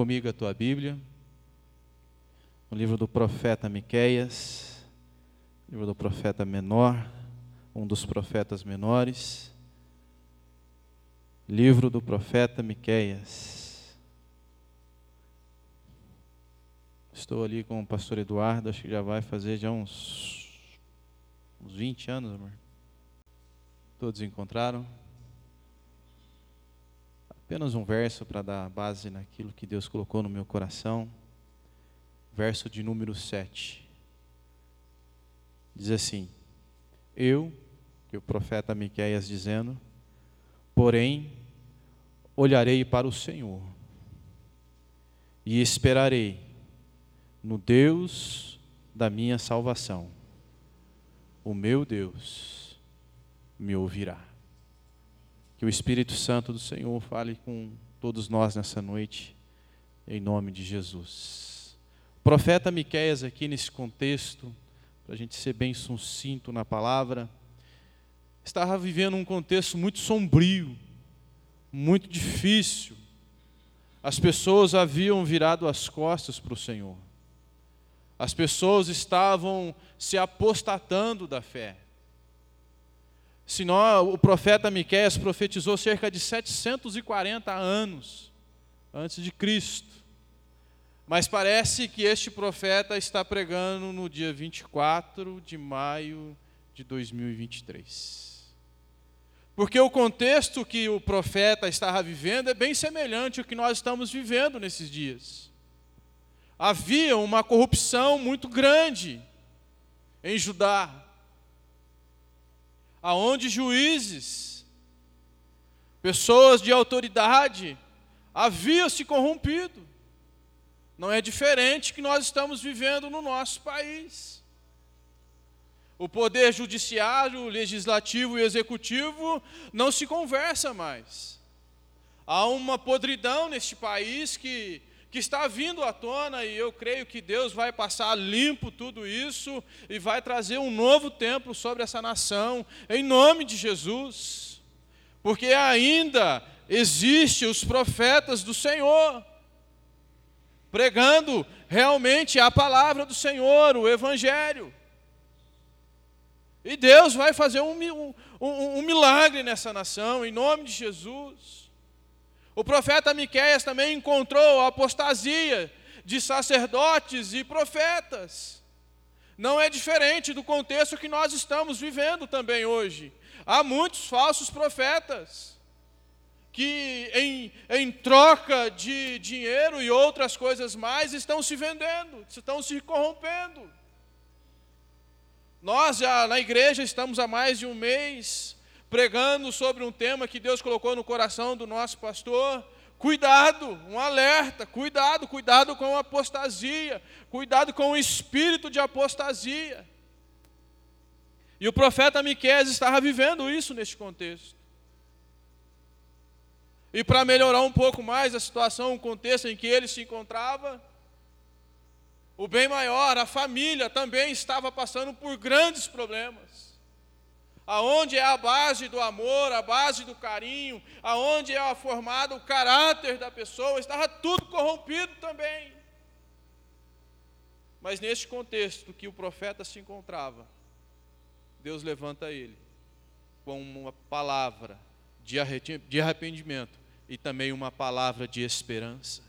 comigo a tua Bíblia, no livro do profeta Miqueias, livro do profeta menor, um dos profetas menores, livro do profeta Miqueias. Estou ali com o pastor Eduardo, acho que já vai fazer já uns, uns 20 anos, amor. Todos encontraram? Apenas um verso para dar base naquilo que Deus colocou no meu coração. Verso de número 7. Diz assim: Eu, que o profeta Miqueias dizendo, porém olharei para o Senhor e esperarei no Deus da minha salvação. O meu Deus me ouvirá. Que o Espírito Santo do Senhor fale com todos nós nessa noite, em nome de Jesus. O profeta Miqueias aqui nesse contexto, para a gente ser bem sucinto na palavra, estava vivendo um contexto muito sombrio, muito difícil. As pessoas haviam virado as costas para o Senhor. As pessoas estavam se apostatando da fé. Senão, o profeta Miqueias profetizou cerca de 740 anos antes de Cristo. Mas parece que este profeta está pregando no dia 24 de maio de 2023. Porque o contexto que o profeta estava vivendo é bem semelhante ao que nós estamos vivendo nesses dias. Havia uma corrupção muito grande em Judá aonde juízes, pessoas de autoridade, haviam se corrompido. Não é diferente que nós estamos vivendo no nosso país. O poder judiciário, legislativo e executivo não se conversa mais. Há uma podridão neste país que que está vindo à tona e eu creio que Deus vai passar limpo tudo isso e vai trazer um novo tempo sobre essa nação, em nome de Jesus. Porque ainda existe os profetas do Senhor pregando realmente a palavra do Senhor, o evangelho. E Deus vai fazer um, um, um, milagre nessa nação, em nome de Jesus. O profeta Miqueias também encontrou a apostasia de sacerdotes e profetas. Não é diferente do contexto que nós estamos vivendo também hoje. Há muitos falsos profetas que, em, em troca de dinheiro e outras coisas mais, estão se vendendo, estão se corrompendo. Nós já na igreja estamos há mais de um mês pregando sobre um tema que Deus colocou no coração do nosso pastor. Cuidado, um alerta, cuidado, cuidado com a apostasia, cuidado com o espírito de apostasia. E o profeta Miqueias estava vivendo isso neste contexto. E para melhorar um pouco mais a situação, o contexto em que ele se encontrava, o bem maior, a família também estava passando por grandes problemas aonde é a base do amor, a base do carinho, aonde é formado o caráter da pessoa, estava tudo corrompido também. Mas neste contexto que o profeta se encontrava, Deus levanta ele com uma palavra de arrependimento e também uma palavra de esperança.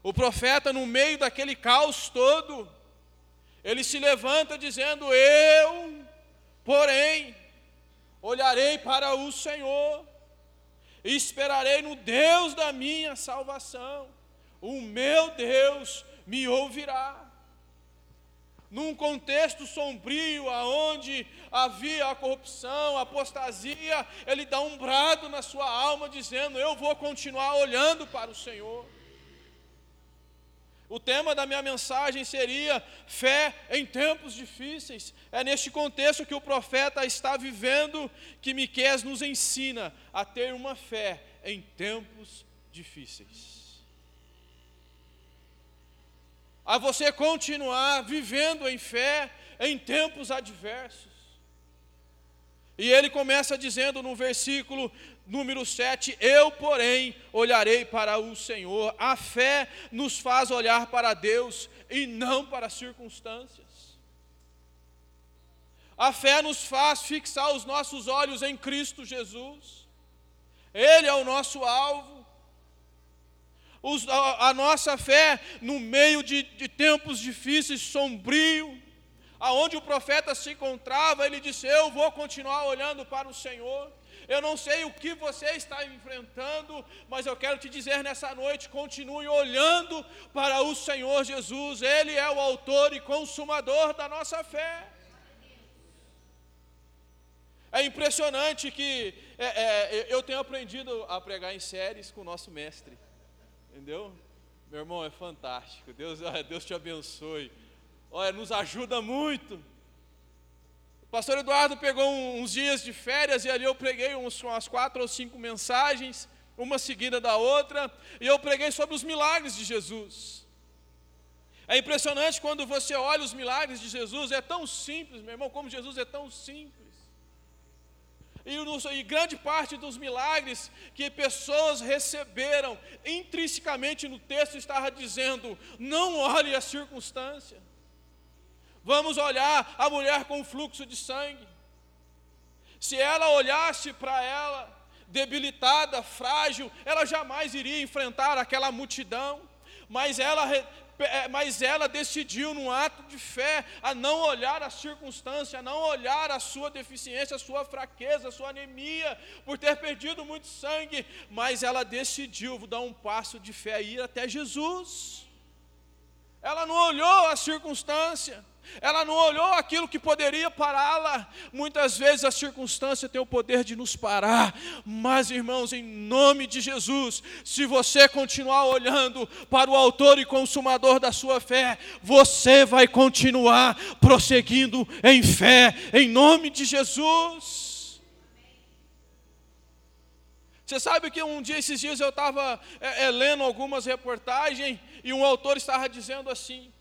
O profeta, no meio daquele caos todo, ele se levanta dizendo: Eu Porém, olharei para o Senhor e esperarei no Deus da minha salvação. O meu Deus me ouvirá. Num contexto sombrio, aonde havia a corrupção, a apostasia, ele dá um brado na sua alma, dizendo: Eu vou continuar olhando para o Senhor. O tema da minha mensagem seria fé em tempos difíceis. É neste contexto que o profeta está vivendo que Miqueias nos ensina a ter uma fé em tempos difíceis. A você continuar vivendo em fé em tempos adversos. E ele começa dizendo no versículo número 7: Eu, porém, olharei para o Senhor. A fé nos faz olhar para Deus e não para as circunstâncias. A fé nos faz fixar os nossos olhos em Cristo Jesus. Ele é o nosso alvo. Os, a, a, nossa fé no meio de, de tempos difíceis, sombrio, aonde o profeta se encontrava, ele disse: Eu vou continuar olhando para o Senhor. Eu não sei o que você está enfrentando, mas eu quero te dizer nessa noite: continue olhando para o Senhor Jesus, Ele é o autor e consumador da nossa fé. É impressionante que é, é, eu tenho aprendido a pregar em séries com o nosso mestre, entendeu? Meu irmão, é fantástico, Deus, Deus te abençoe. Olha, nos ajuda muito. O pastor Eduardo pegou uns dias de férias e ali eu preguei uns, umas quatro ou cinco mensagens, uma seguida da outra, e eu preguei sobre os milagres de Jesus. É impressionante quando você olha os milagres de Jesus, é tão simples, meu irmão, como Jesus é tão simples. E, e, grande parte dos milagres que pessoas receberam, intrinsecamente no texto estava dizendo: não olhe a circunstância. Vamos olhar a mulher com fluxo de sangue. Se ela olhasse para ela, debilitada, frágil, ela jamais iria enfrentar aquela multidão, mas ela é, mas ela decidiu, num ato de fé, a não olhar a circunstância, a não olhar a sua deficiência, a sua fraqueza, a sua anemia, por ter perdido muito sangue, mas ela decidiu dar um passo de fé e ir até Jesus. Ela não olhou a circunstância, ela não olhou aquilo que poderia pará-la. Muitas vezes a circunstância tem o poder de nos parar, mas irmãos, em nome de Jesus, se você continuar olhando para o Autor e Consumador da sua fé, você vai continuar prosseguindo em fé, em nome de Jesus. Você sabe que um dia, esses dias, eu estava é, é, lendo algumas reportagens e um autor estava dizendo assim: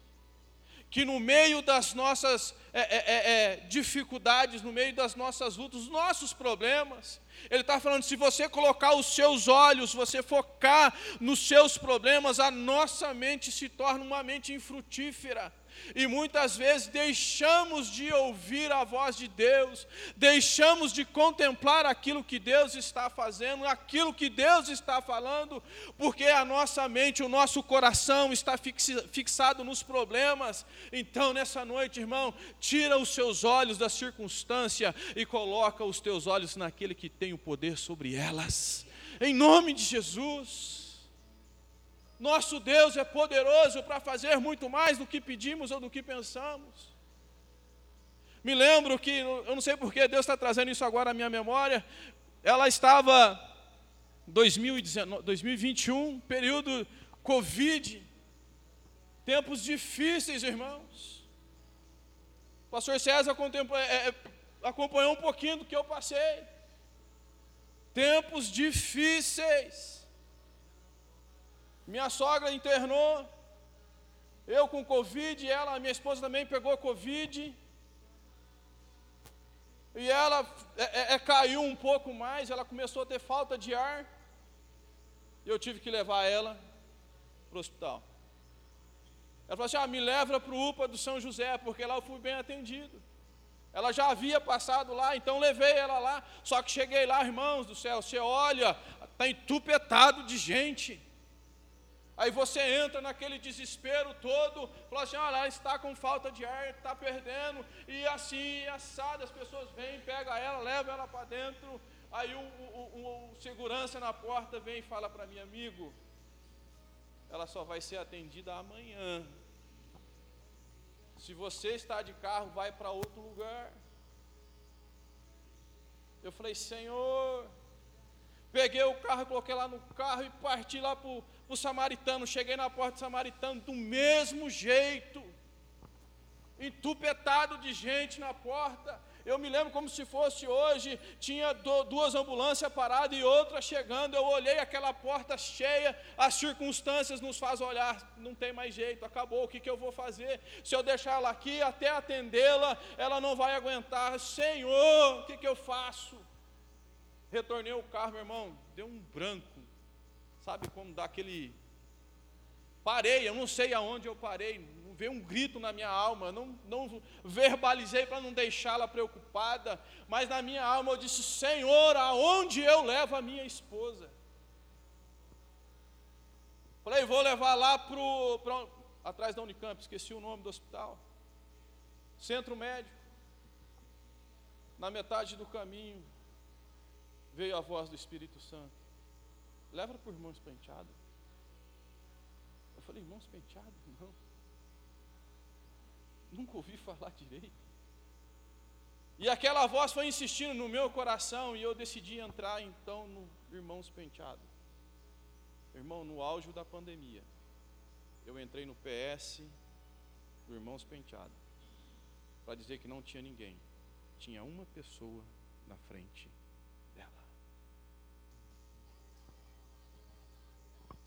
que no meio das nossas é, é, é, é, dificuldades, no meio das nossas lutas, os nossos problemas, ele está falando: se você colocar os seus olhos, você focar nos seus problemas, a nossa mente se torna uma mente infrutífera. E muitas vezes deixamos de ouvir a voz de Deus, deixamos de contemplar aquilo que Deus está fazendo, aquilo que Deus está falando, porque a nossa mente, o nosso coração está fixado nos problemas. Então, nessa noite, irmão, tira os seus olhos da circunstância e coloca os teus olhos naquele que tem o poder sobre elas. Em nome de Jesus. Nosso Deus é poderoso para fazer muito mais do que pedimos ou do que pensamos. Me lembro que, eu não sei porque Deus está trazendo isso agora à minha memória, ela estava 2019, 2021, período Covid, tempos difíceis, irmãos. O pastor César é, é, acompanhou um pouquinho do que eu passei. Tempos difíceis. Minha sogra internou, eu com Covid, ela, minha esposa também pegou Covid. E ela é, é, é, caiu um pouco mais, ela começou a ter falta de ar. E eu tive que levar ela para o hospital. Ela falou assim: ah, me leva para o UPA do São José, porque lá eu fui bem atendido. Ela já havia passado lá, então levei ela lá. Só que cheguei lá, irmãos do céu, você olha, está entupetado de gente. Aí você entra naquele desespero todo, fala assim: ela está com falta de ar, está perdendo, e assim, assado, as pessoas vêm, pega ela, leva ela para dentro. Aí o, o, o, segurança na porta vem e fala para mim, amigo, ela só vai ser atendida amanhã. Se você está de carro, vai para outro lugar. Eu falei, Senhor, peguei o carro, coloquei lá no carro e parti lá para o samaritano. Cheguei na porta do samaritano do mesmo jeito, entupetado de gente na porta. Eu me lembro como se fosse hoje, tinha duas ambulâncias paradas e outra chegando. Eu olhei aquela porta cheia, as circunstâncias nos faz olhar, não tem mais jeito, acabou, o que, que eu vou fazer? Se eu deixar ela aqui até atendê-la, ela não vai aguentar. Senhor, o que, que eu faço? Retornei o carro, meu irmão, deu um branco. Sabe como dá aquele. Parei, eu não sei aonde eu parei, veio um grito na minha alma, não, não verbalizei para não deixá-la preocupada, mas na minha alma eu disse: Senhor, aonde eu levo a minha esposa? Falei, vou levar lá para atrás da Unicamp, esqueci o nome do hospital. Centro médico. Na metade do caminho veio a voz do Espírito Santo. Leva para o irmãos penteado. Eu falei, irmãos penteado? Não. Nunca ouvi falar direito. E aquela voz foi insistindo no meu coração e eu decidi entrar então no Irmãos Penteado. Irmão, no auge da pandemia, eu entrei no PS do Irmãos Penteado para dizer que não tinha ninguém, tinha uma pessoa na frente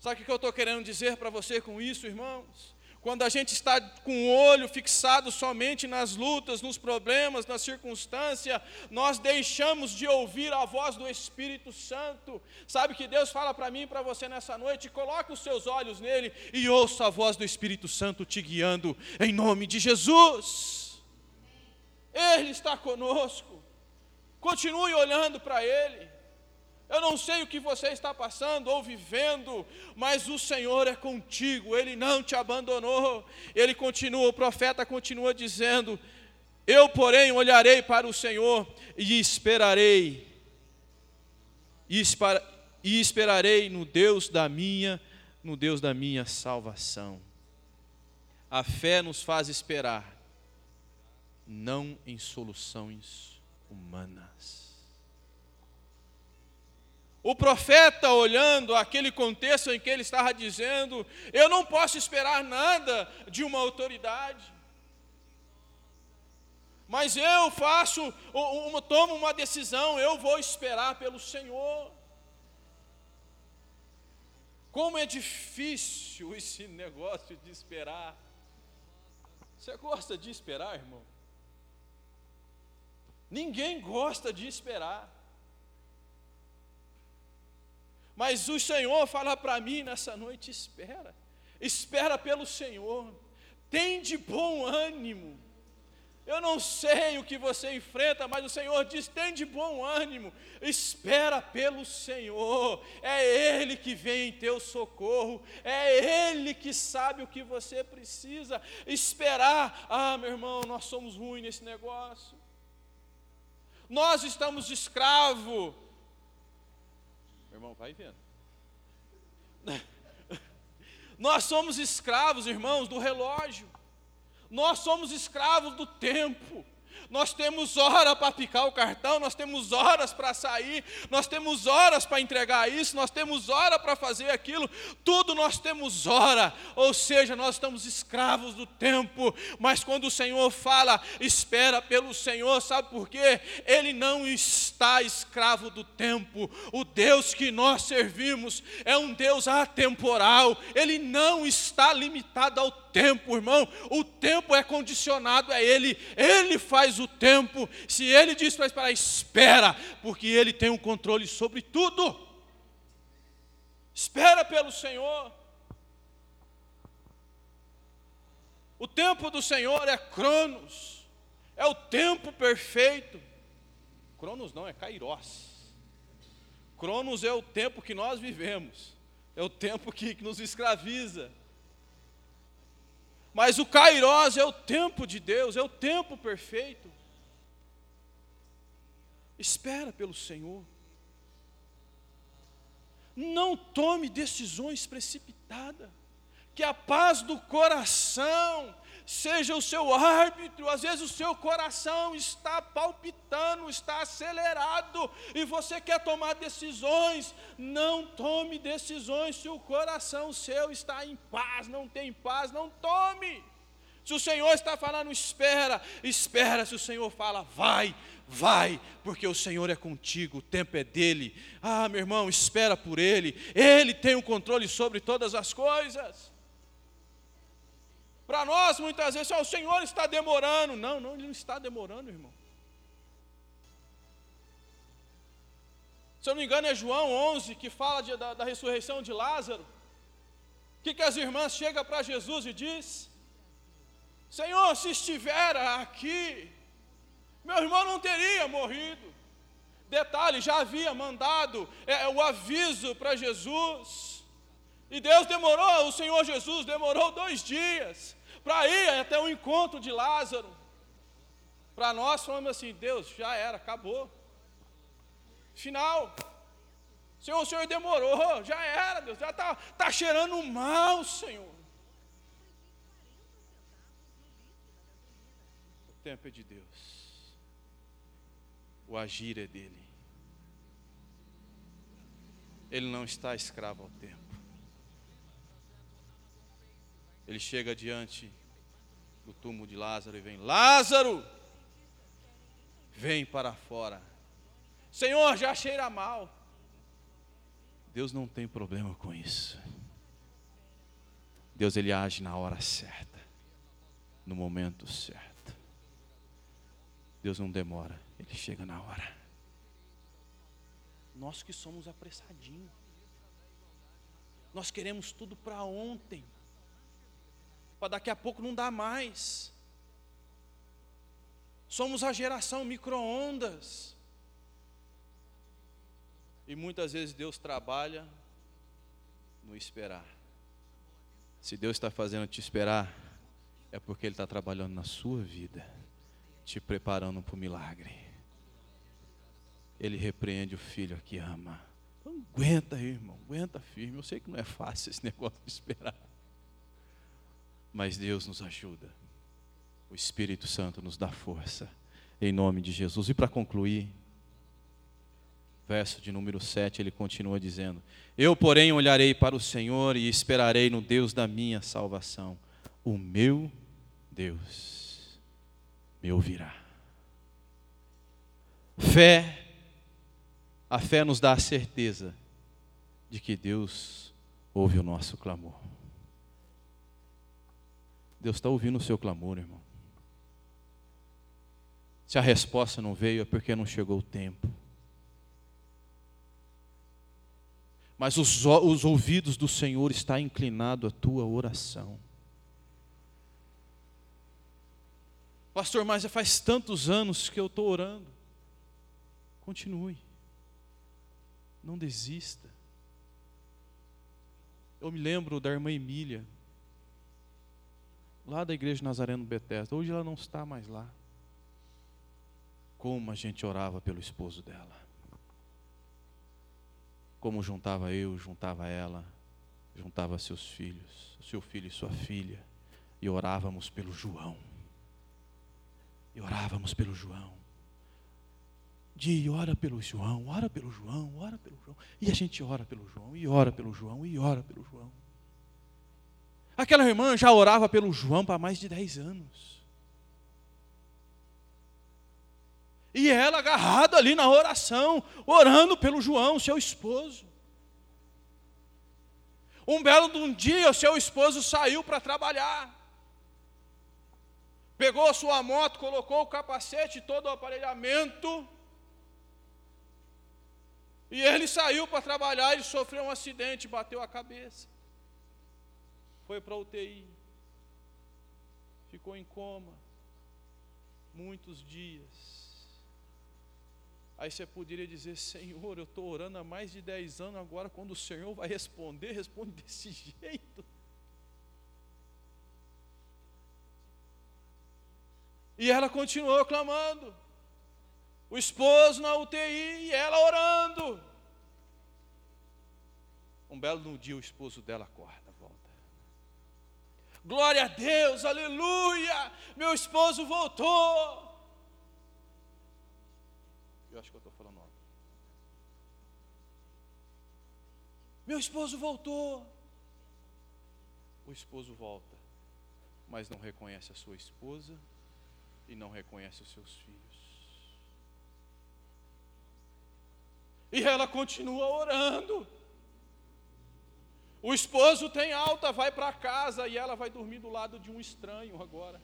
Sabe o que eu estou querendo dizer para você com isso, irmãos? quando a gente está com o olho fixado somente nas lutas, nos problemas, na circunstância, nós deixamos de ouvir a voz do Espírito Santo. Sabe que Deus fala para mim e para você nessa noite? Coloque os seus olhos nele e ouça a voz do Espírito Santo te guiando, em nome de Jesus. Ele está conosco. Continue olhando para Ele. Eu não sei o que você está passando ou vivendo, mas o Senhor é contigo, Ele não te abandonou. Ele continua, o profeta continua dizendo: Eu, porém, olharei para o Senhor e esperarei, e, e esperarei no Deus da minha, no Deus da minha salvação. A fé nos faz esperar, não em soluções humanas. O profeta, olhando aquele contexto em que ele estava dizendo: Eu não posso esperar nada de uma autoridade, mas eu faço, uma, tomo uma decisão, eu vou esperar pelo Senhor. Como é difícil esse negócio de esperar. Você gosta de esperar, irmão? Ninguém gosta de esperar. Mas o Senhor fala para mim nessa noite: espera, espera pelo Senhor, tem de bom ânimo. Eu não sei o que você enfrenta, mas o Senhor diz: tem de bom ânimo, espera pelo Senhor, é Ele que vem em teu socorro, é Ele que sabe o que você precisa. Esperar, ah, meu irmão, nós somos ruins nesse negócio, nós estamos escravos irmão, vai vendo. Nós somos escravos, irmãos, do relógio. Nós somos escravos do tempo. Nós temos hora para picar o cartão, nós temos horas para sair, nós temos horas para entregar isso, nós temos hora para fazer aquilo, tudo nós temos hora, ou seja, nós estamos escravos do tempo, mas quando o Senhor fala, espera pelo Senhor, sabe por quê? Ele não está escravo do tempo, o Deus que nós servimos é um Deus atemporal, ele não está limitado ao tempo, irmão, o tempo é condicionado a Ele, Ele faz o tempo. Se Ele diz para esperar, espera, porque Ele tem o um controle sobre tudo. Espera pelo Senhor. O tempo do Senhor é Cronos, é o tempo perfeito. Cronos não, é Kairos. Cronos é o tempo que nós vivemos, é o tempo que, que nos escraviza. Mas o Kairos é o tempo de Deus, é o tempo perfeito. Espera pelo Senhor. Não tome decisões precipitadas. Que a paz do coração seja o seu árbitro. Às vezes o seu coração está palpitando, está acelerado e você quer tomar decisões. Não tome decisões se o coração seu está em paz, não tem paz, não tome. Se o Senhor está falando, espera, espera. Se o Senhor fala, vai, vai, porque o Senhor é contigo, o tempo é dele. Ah, meu irmão, espera por ele, ele tem o controle sobre todas as coisas. Para nós, muitas vezes, oh, o Senhor está demorando. Não, não, ele não está demorando, irmão. Se eu não me engano, é João 11 que fala de, da, da, ressurreição de Lázaro. O que, que as irmãs chegam para Jesus e diz? Senhor, se estiver aqui, meu irmão não teria morrido. Detalhe, já havia mandado é, o aviso para Jesus. E Deus demorou, o Senhor Jesus demorou dois dias para ir até o encontro de Lázaro. Para nós, falamos assim: Deus, já era, acabou. Final. Senhor, o Senhor demorou, já era, Deus, já está tá cheirando mal, Senhor. O tempo é de Deus, o agir é dele. Ele não está escravo ao tempo. Ele chega diante do túmulo de Lázaro e vem: Lázaro, vem para fora. Senhor, já cheira mal. Deus não tem problema com isso. Deus ele age na hora certa, no momento certo. Deus não demora, ele chega na hora. Nós que somos apressadinhos. Nós queremos tudo para ontem. Para daqui a pouco não dá mais. Somos a geração micro-ondas. E muitas vezes Deus trabalha no esperar. Se Deus está fazendo te esperar, é porque Ele está trabalhando na sua vida, te preparando para o milagre. Ele repreende o filho que ama. Então, aguenta aí, irmão, aguenta firme. Eu sei que não é fácil esse negócio de esperar. Mas Deus nos ajuda. O Espírito Santo nos dá força. Em nome de Jesus. E para concluir, verso de número 7, ele continua dizendo: Eu, porém, olharei para o Senhor e esperarei no Deus da minha salvação. O meu Deus me ouvirá. Fé, a fé nos dá a certeza de que Deus ouve o nosso clamor. Deus está ouvindo o seu clamor, irmão. Se a resposta não veio, é porque não chegou o tempo. mas os, os ouvidos do Senhor estão inclinados à tua oração. Pastor, mas já faz tantos anos que eu estou orando. Continue. Não desista. Eu me lembro da irmã Emília, lá da igreja Nazareno Bethesda. Hoje ela não está mais lá. Como a gente orava pelo esposo dela como juntava eu, juntava ela, juntava seus filhos, seu filho e sua filha, e orávamos pelo João. E orávamos pelo João. De ora pelo João, ora pelo João, ora pelo João. E a gente ora pelo João, e ora pelo João, e ora pelo João. Aquela irmã já orava pelo João para mais de 10 anos. E ela agarrada ali na oração, orando pelo João, seu esposo. Um belo de um dia, o seu esposo saiu para trabalhar. Pegou a sua moto, colocou o capacete, todo o aparelhamento. E ele saiu para trabalhar, ele sofreu um acidente, bateu a cabeça. Foi para a UTI. Ficou em coma. Muitos dias. Aí você poderia dizer: Senhor, eu estou orando há mais de 10 anos, agora quando o Senhor vai responder, responde desse jeito. E ela continuou clamando. O esposo na UTI e ela orando. Um belo dia o esposo dela acorda. Glória a Deus, aleluia! Meu esposo voltou. Eu acho que eu estou falando alto. Meu esposo voltou. O esposo volta. mas não reconhece a sua esposa e não reconhece os seus filhos. E ela continua orando. O esposo tem alta, vai para casa e ela vai dormir do lado de um estranho agora.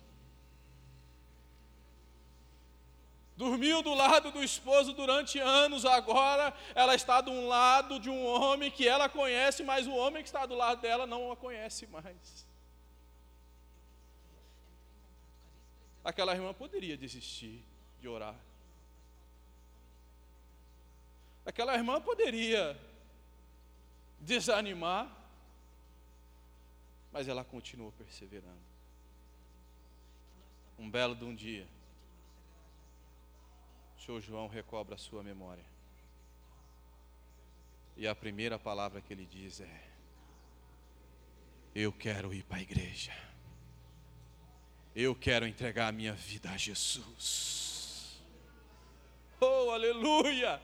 Dormiu do lado do esposo durante anos, agora ela está um lado de um homem que ela conhece, mas o homem que está do lado dela não a conhece mais. Aquela irmã poderia desistir de orar. Aquela irmã poderia desanimar, mas ela continuou perseverando. Um belo de um dia, o senhor João recobra a sua memória. E a primeira palavra que ele diz é: Eu quero ir para a igreja. Eu quero entregar a minha vida a Jesus. Oh, aleluia!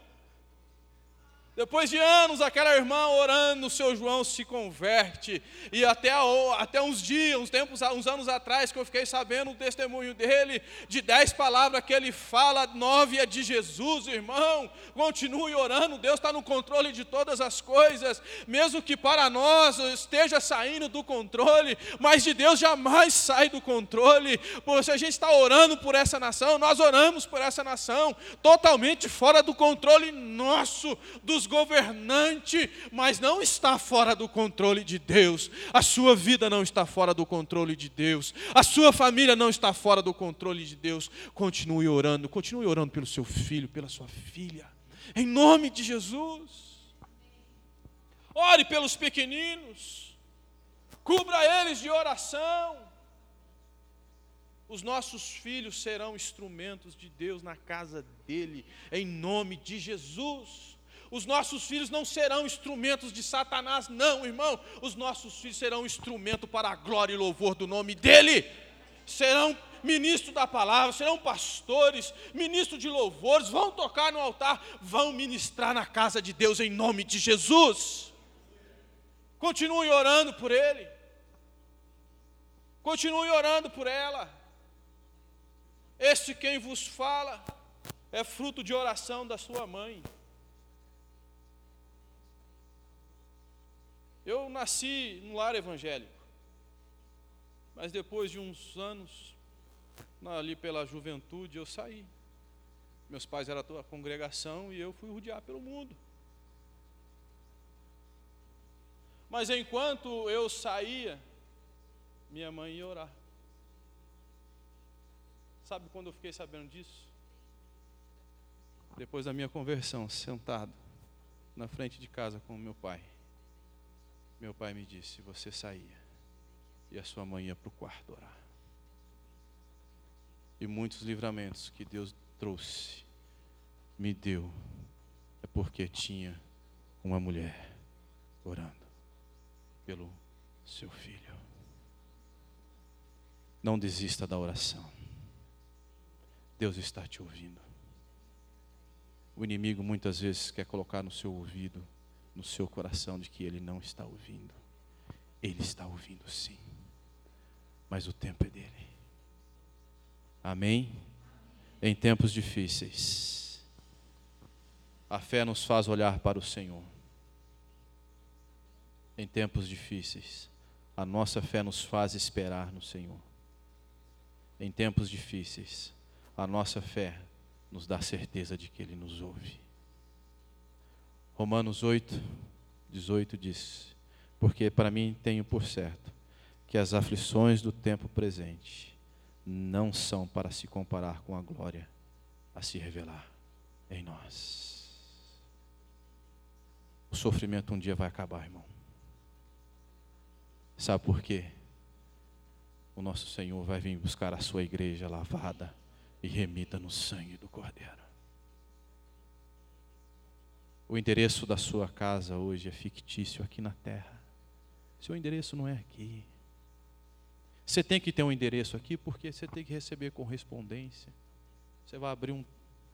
Depois de anos, aquela irmã orando, o seu João se converte. E até, até uns dias, uns tempos, uns anos atrás, que eu fiquei sabendo o testemunho dele, de dez palavras que ele fala, nove é de Jesus, irmão. Continue orando, Deus está no controle de todas as coisas, mesmo que para nós esteja saindo do controle, mas de Deus jamais sai do controle. Porque se a gente está orando por essa nação, nós oramos por essa nação, totalmente fora do controle nosso, dos governante, mas não está fora do controle de Deus. A sua vida não está fora do controle de Deus. A sua família não está fora do controle de Deus. Continue orando, continue orando pelo seu filho, pela sua filha. Em nome de Jesus. Ore pelos pequeninos. Cubra eles de oração. Os nossos filhos serão instrumentos de Deus na casa dele, em nome de Jesus. Os nossos filhos não serão instrumentos de Satanás, não, irmão. Os nossos filhos serão instrumento para a glória e louvor do nome dEle. Serão ministros da palavra, serão pastores, ministros de louvores, vão tocar no altar, vão ministrar na casa de Deus em nome de Jesus. Continue orando por ele. Continue orando por ela. Este quem vos fala é fruto de oração da sua mãe. Eu nasci num lar evangélico, mas depois de uns anos, ali pela juventude, eu saí. Meus pais eram toda a congregação e eu fui rodear pelo mundo. Mas enquanto eu saía, minha mãe ia orar. Sabe quando eu fiquei sabendo disso? Depois da minha conversão, sentado na frente de casa com meu pai meu pai me disse: você saía e a sua mãe ia para o quarto orar. E muitos livramentos que Deus trouxe, me deu, é porque tinha uma mulher orando pelo seu filho. Não desista da oração. Deus está te ouvindo. O inimigo muitas vezes quer colocar no seu ouvido no seu coração de que ele não está ouvindo. Ele está ouvindo sim, mas o tempo é dele. Amém? Em tempos difíceis, a fé nos faz olhar para o Senhor. Em tempos difíceis, a nossa fé nos faz esperar no Senhor. Em tempos difíceis, a nossa fé nos dá certeza de que Ele nos ouve. Romanos 8, 18 diz: Porque para mim tenho por certo que as aflições do tempo presente não são para se comparar com a glória a se revelar em nós. O sofrimento um dia vai acabar, irmão. Sabe por quê? O nosso Senhor vai vir buscar a sua igreja lavada e remida no sangue do Cordeiro. O endereço da sua casa hoje é fictício aqui na terra. Seu endereço não é aqui. Você tem que ter um endereço aqui porque você tem que receber correspondência. Você vai abrir um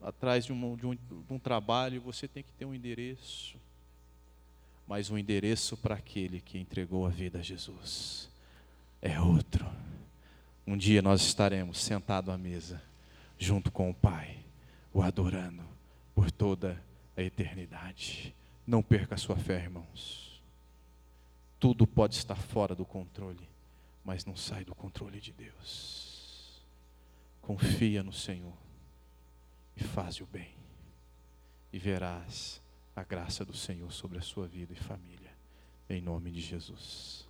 atrás de um, de um, de um trabalho, e você tem que ter um endereço. Mas um endereço para aquele que entregou a vida a Jesus é outro. um dia nós estaremos sentados à mesa, junto com o Pai, o adorando por toda a eternidade. Não perca a sua fé, irmãos. Tudo pode estar fora do controle, mas não sai do controle de Deus. Confia no Senhor e faz o bem, e verás a graça do Senhor sobre a sua vida e família, em nome de Jesus.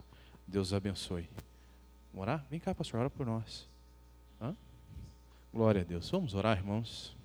Deus abençoe. Vamos orar? Vem cá, pastor, ora por nós. Hã? Glória a Deus. Vamos orar, irmãos.